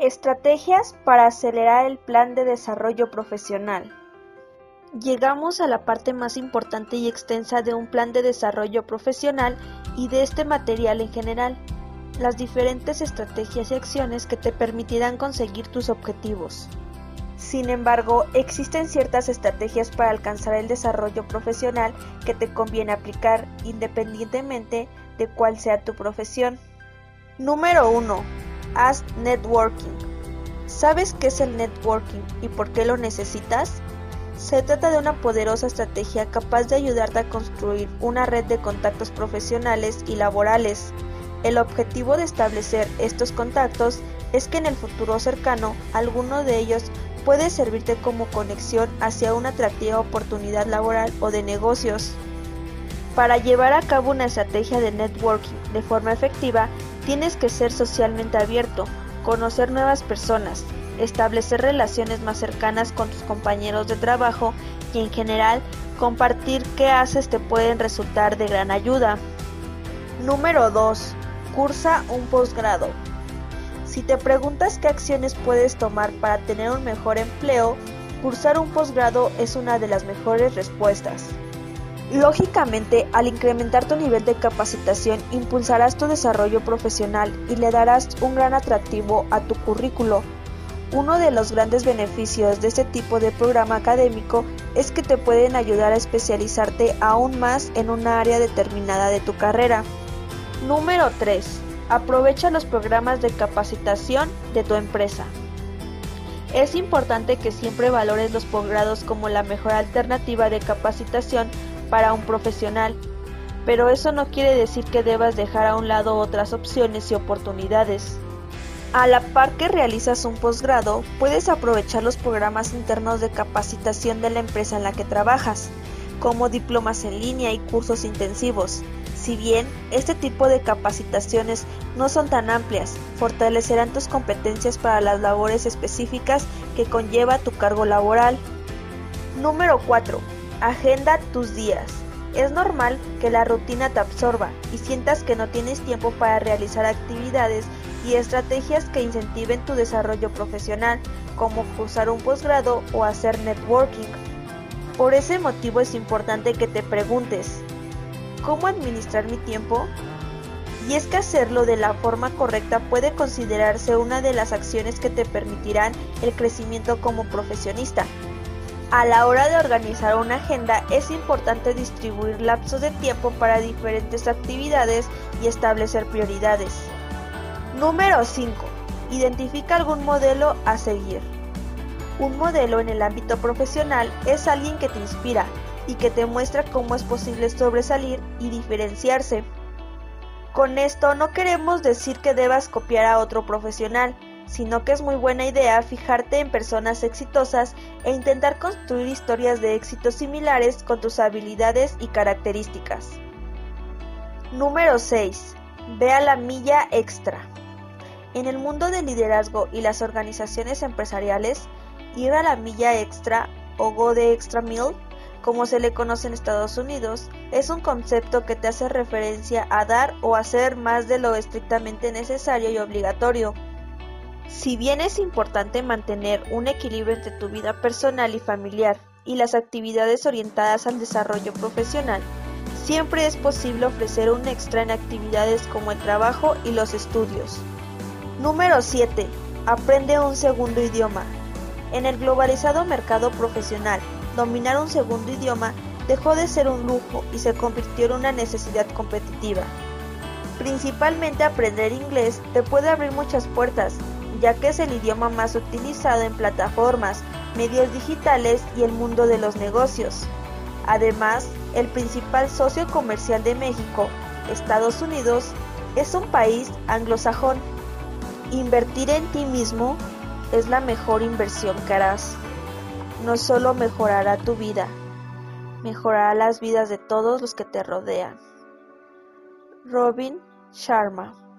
Estrategias para acelerar el plan de desarrollo profesional. Llegamos a la parte más importante y extensa de un plan de desarrollo profesional y de este material en general, las diferentes estrategias y acciones que te permitirán conseguir tus objetivos. Sin embargo, existen ciertas estrategias para alcanzar el desarrollo profesional que te conviene aplicar independientemente de cuál sea tu profesión. Número 1 Haz networking. ¿Sabes qué es el networking y por qué lo necesitas? Se trata de una poderosa estrategia capaz de ayudarte a construir una red de contactos profesionales y laborales. El objetivo de establecer estos contactos es que en el futuro cercano alguno de ellos puede servirte como conexión hacia una atractiva oportunidad laboral o de negocios. Para llevar a cabo una estrategia de networking de forma efectiva, Tienes que ser socialmente abierto, conocer nuevas personas, establecer relaciones más cercanas con tus compañeros de trabajo y en general compartir qué haces te pueden resultar de gran ayuda. Número 2. Cursa un posgrado. Si te preguntas qué acciones puedes tomar para tener un mejor empleo, cursar un posgrado es una de las mejores respuestas. Lógicamente, al incrementar tu nivel de capacitación, impulsarás tu desarrollo profesional y le darás un gran atractivo a tu currículo. Uno de los grandes beneficios de este tipo de programa académico es que te pueden ayudar a especializarte aún más en una área determinada de tu carrera. Número 3. Aprovecha los programas de capacitación de tu empresa. Es importante que siempre valores los posgrados como la mejor alternativa de capacitación para un profesional, pero eso no quiere decir que debas dejar a un lado otras opciones y oportunidades. A la par que realizas un posgrado, puedes aprovechar los programas internos de capacitación de la empresa en la que trabajas, como diplomas en línea y cursos intensivos. Si bien este tipo de capacitaciones no son tan amplias, fortalecerán tus competencias para las labores específicas que conlleva tu cargo laboral. Número 4. Agenda tus días. Es normal que la rutina te absorba y sientas que no tienes tiempo para realizar actividades y estrategias que incentiven tu desarrollo profesional, como cursar un posgrado o hacer networking. Por ese motivo es importante que te preguntes, ¿cómo administrar mi tiempo? Y es que hacerlo de la forma correcta puede considerarse una de las acciones que te permitirán el crecimiento como profesionista. A la hora de organizar una agenda es importante distribuir lapsos de tiempo para diferentes actividades y establecer prioridades. Número 5. Identifica algún modelo a seguir. Un modelo en el ámbito profesional es alguien que te inspira y que te muestra cómo es posible sobresalir y diferenciarse. Con esto no queremos decir que debas copiar a otro profesional, sino que es muy buena idea fijarte en personas exitosas e intentar construir historias de éxito similares con tus habilidades y características. Número 6. Ve a la milla extra. En el mundo del liderazgo y las organizaciones empresariales, ir a la milla extra o go de extra mil, como se le conoce en Estados Unidos, es un concepto que te hace referencia a dar o hacer más de lo estrictamente necesario y obligatorio si bien es importante mantener un equilibrio entre tu vida personal y familiar y las actividades orientadas al desarrollo profesional, siempre es posible ofrecer un extra en actividades como el trabajo y los estudios. Número 7. Aprende un segundo idioma. En el globalizado mercado profesional, dominar un segundo idioma dejó de ser un lujo y se convirtió en una necesidad competitiva. Principalmente aprender inglés te puede abrir muchas puertas, ya que es el idioma más utilizado en plataformas, medios digitales y el mundo de los negocios. Además, el principal socio comercial de México, Estados Unidos, es un país anglosajón. Invertir en ti mismo es la mejor inversión que harás. No solo mejorará tu vida, mejorará las vidas de todos los que te rodean. Robin Sharma